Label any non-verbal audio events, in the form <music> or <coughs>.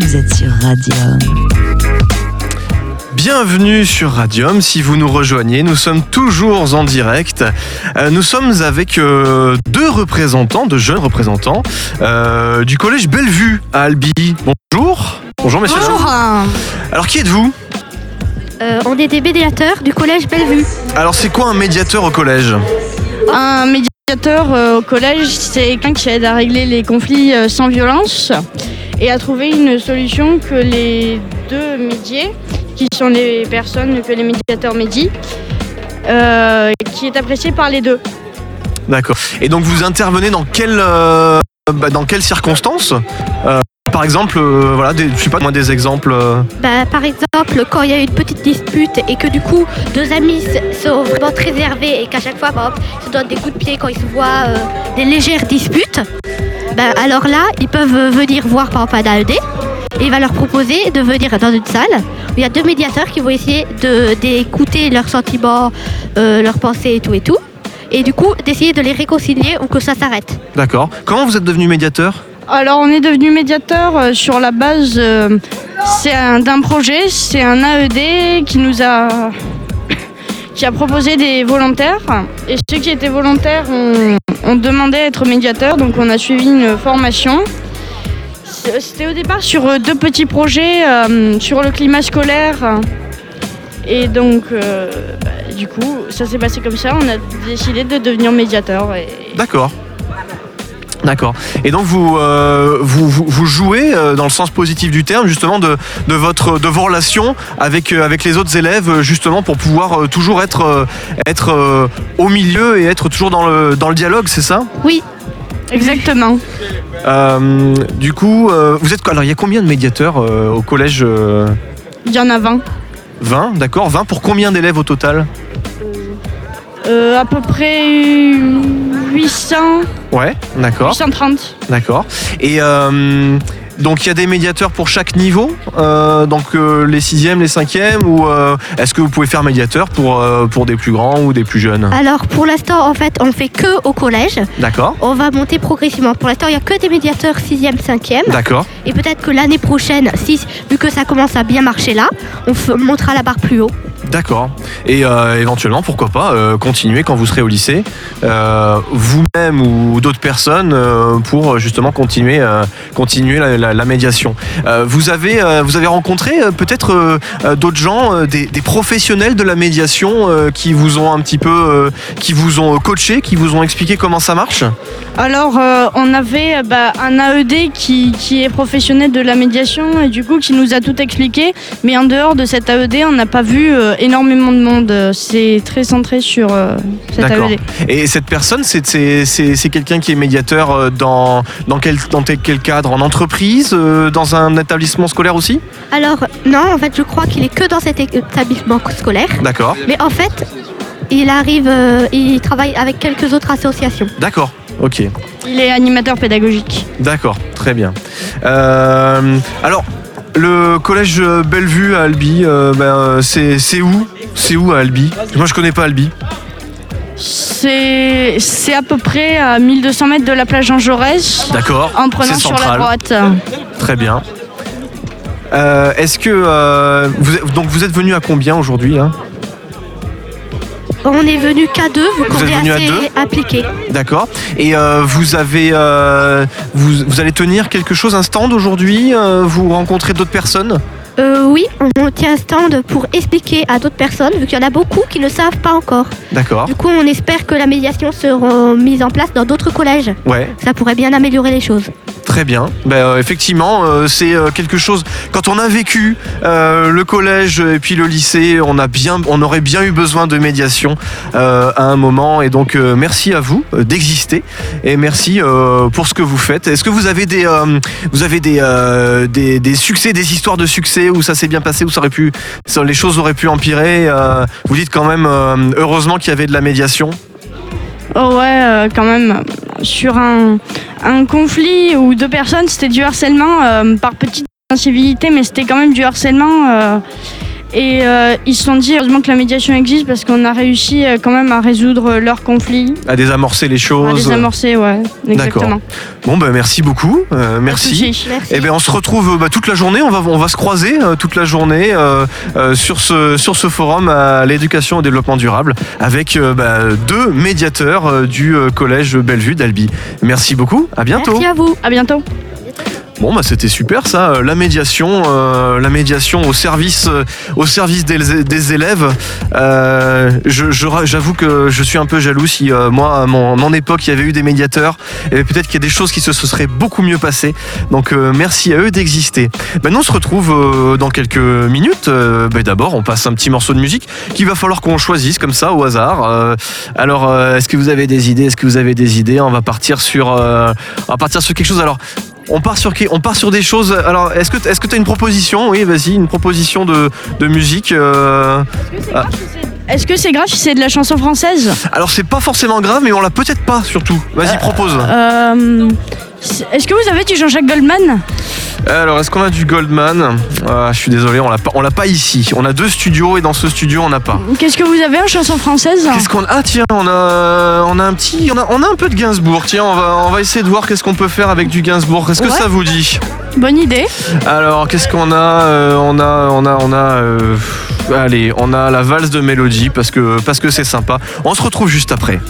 vous êtes sur Radium. Bienvenue sur Radium, si vous nous rejoignez, nous sommes toujours en direct. Euh, nous sommes avec euh, deux représentants, deux jeunes représentants euh, du collège Bellevue à Albi. Bonjour. Bonjour messieurs. Bonjour. Alors qui êtes-vous? Euh, on est des médiateurs du collège Bellevue. Alors c'est quoi un médiateur au collège? Un médiateur euh, au collège, c'est quelqu'un qui aide à régler les conflits euh, sans violence et à trouver une solution que les deux médiés, qui sont les personnes que les médiateurs médient, euh, qui est apprécié par les deux. D'accord. Et donc vous intervenez dans quelles bah, quelles circonstances Par exemple, euh, voilà, des, je sais pas moi des exemples. euh, Bah, par exemple, quand il y a une petite dispute et que du coup deux amis s- sont vraiment très énervés et qu'à chaque fois, par exemple, ils se donnent des coups de pied quand ils se voient euh, des légères disputes, bah, alors là, ils peuvent euh, venir voir par exemple un AED et il va leur proposer de venir dans une salle où il y a deux médiateurs qui vont essayer de- d'écouter leurs sentiments, euh, leurs pensées et tout et tout. Et du coup, d'essayer de les réconcilier ou que ça s'arrête. D'accord. Comment vous êtes devenu médiateur? Alors on est devenu médiateur euh, sur la base euh, d'un projet, c'est un AED qui nous <coughs> a proposé des volontaires et ceux qui étaient volontaires ont, demandé à être médiateurs donc on a suivi une formation. C'était au départ sur euh, deux petits projets sur le climat scolaire et donc bah, du coup ça s'est passé comme ça, on a décidé de devenir médiateur D'accord. D'accord. Et donc vous, euh, vous, vous, vous jouez euh, dans le sens positif du terme justement de, de, votre, de vos relations avec, euh, avec les autres élèves justement pour pouvoir toujours être, être au milieu et être toujours dans le, dans le dialogue, c'est ça? Oui, exactement. Du coup, vous êtes alors il y a combien de médiateurs au collège Il y en a 20. 20, d'accord 20 pour combien d'élèves au total? Euh, à peu près 800, Ouais, d'accord. 830. D'accord. Et euh, donc il y a des médiateurs pour chaque niveau, euh, donc euh, les sixièmes, les cinquièmes, ou euh, est-ce que vous pouvez faire médiateur pour, euh, pour des plus grands ou des plus jeunes? Alors pour l'instant, en fait, on fait que au collège. D'accord. On va monter progressivement. Pour l'instant, il n'y a que des médiateurs 6e, 5e. D'accord. Et peut-être que l'année prochaine, si, vu que ça commence à bien marcher là, on montera la barre plus haut. D'accord. Et euh, éventuellement, pourquoi pas, euh, continuer quand vous serez au lycée, euh, vous-même ou d'autres personnes, pour justement continuer, continuer la, médiation. Vous, avez, vous avez rencontré peut-être d'autres gens, des, professionnels de la médiation qui vous ont un petit peu, qui vous ont coaché, qui vous ont expliqué comment ça marche? Alors, on avait bah, un AED qui, qui est professionnel de la médiation et du coup qui nous a tout expliqué. Mais en dehors de cet AED, on n'a pas vu énormément de monde. C'est très centré sur euh, cet D'accord. AED. Et cette personne, c'est c'est- c'est- c'est quelqu'un qui est médiateur euh, dans, dans, quel, dans quel cadre? En entreprise euh, Dans un établissement scolaire aussi? Alors, non, en fait, je crois qu'il est que dans cet établissement scolaire. D'accord. Mais en fait, il arrive, euh, il travaille avec quelques autres associations. D'accord. Ok. Il est animateur pédagogique. D'accord. Très bien. Euh, alors, le collège Bellevue à Albi, euh, ben, euh, c'est c'est où? C'est où à Albi? Moi, je connais pas Albi. C'est c'est à peu près à 1200 mètres de la plage Jean Jaurès D'accord. en prenant C'est sur la central. droite. Très bien. Euh, Est-ce que euh, vous, êtes- donc vous êtes venu à combien aujourd'hui hein? On est venu qu'à deux, êtes est venu à assez deux impliqués. D'accord. Et euh, vous avez, euh, vous, vous allez tenir quelque chose, un stand aujourd'hui euh, Vous rencontrez d'autres personnes? Oui, on tient un stand pour expliquer à d'autres personnes, vu qu'il y en a beaucoup qui ne savent pas encore. D'accord. Du coup, on espère que la médiation sera mise en place dans d'autres collèges. Ouais. Ça pourrait bien améliorer les choses. Très bien. Ben, euh, effectivement, euh, c'est euh, quelque chose. Quand on a vécu le collège et puis le lycée, on a bien, on aurait bien eu besoin de médiation à un moment. Et donc, merci à vous d'exister et merci pour ce que vous faites. Est-ce que vous avez des, vous avez des, des, succès, des histoires de succès où ça s'est bien passé, où ça aurait pu, les choses auraient pu empirer Vous dites quand même heureusement qu'il y avait de la médiation. Oh ouais, quand même. Sur un, conflit où deux personnes, c'était du harcèlement euh, par petite incivilité, mais c'était quand même du harcèlement. Et euh, ils se sont dit heureusement que la médiation existe parce qu'on a réussi euh, quand même à résoudre leurs conflits, À désamorcer les à choses. les amorcer, ouais, exactement. Bon, bah, merci beaucoup. euh, merci. Merci. Eh bien, on se retrouve bah, toute la journée. On va, on va se croiser toute la journée sur, ce, sur ce forum à l'éducation et au développement durable avec bah, deux médiateurs du collège Bellevue d'Albi. Merci beaucoup. À bientôt. Merci à vous. À bientôt. Bon, bah, c'était super ça. euh, La médiation, euh, la médiation au service, euh, au service des, des élèves. Euh, je- je J'avoue que je suis un peu jaloux. Si euh, moi, à mon, mon époque, il y avait eu des médiateurs, et peut-être qu'il y a des choses qui se, se seraient beaucoup mieux passées. Donc, euh, merci à eux d'exister. Ben, on se retrouve dans quelques minutes. Ben, D'abord, on passe un petit morceau de musique qu'il va falloir qu'on choisisse comme ça au hasard. Alors, est-ce que vous avez des idées? Est-ce que vous avez des idées? On va partir sur, on va partir sur quelque chose. Alors. On part sur qui On part sur des choses. Alors, est-ce que est-ce que tu as une proposition? Oui, vas-y, une proposition de, de musique. euh. Est-ce que c'est grave si c'est de la chanson française? Alors, c'est pas forcément grave, mais on l'a peut-être pas surtout. Vas-y, propose. Euh, Est-ce que vous avez du Jean-Jacques Goldman? Alors, est-ce qu'on a du Goldman Ah, Je suis désolé, on l'a pas, on l'a pas ici. On a deux studios et dans ce studio, on n'a pas. Qu'est-ce que vous avez en chanson française Qu'est-ce qu'on Ah tiens, on a on a un petit on a, on a un peu de Gainsbourg. Tiens, on va on va essayer de voir qu'est-ce qu'on peut faire avec du Gainsbourg. Est-ce que Ouais. ça vous dit Bonne idée. Alors, qu'est-ce qu'on a Euh, On a, on a, on a. euh, allez, on a la valse de mélodie parce que parce que c'est sympa. On se retrouve juste après.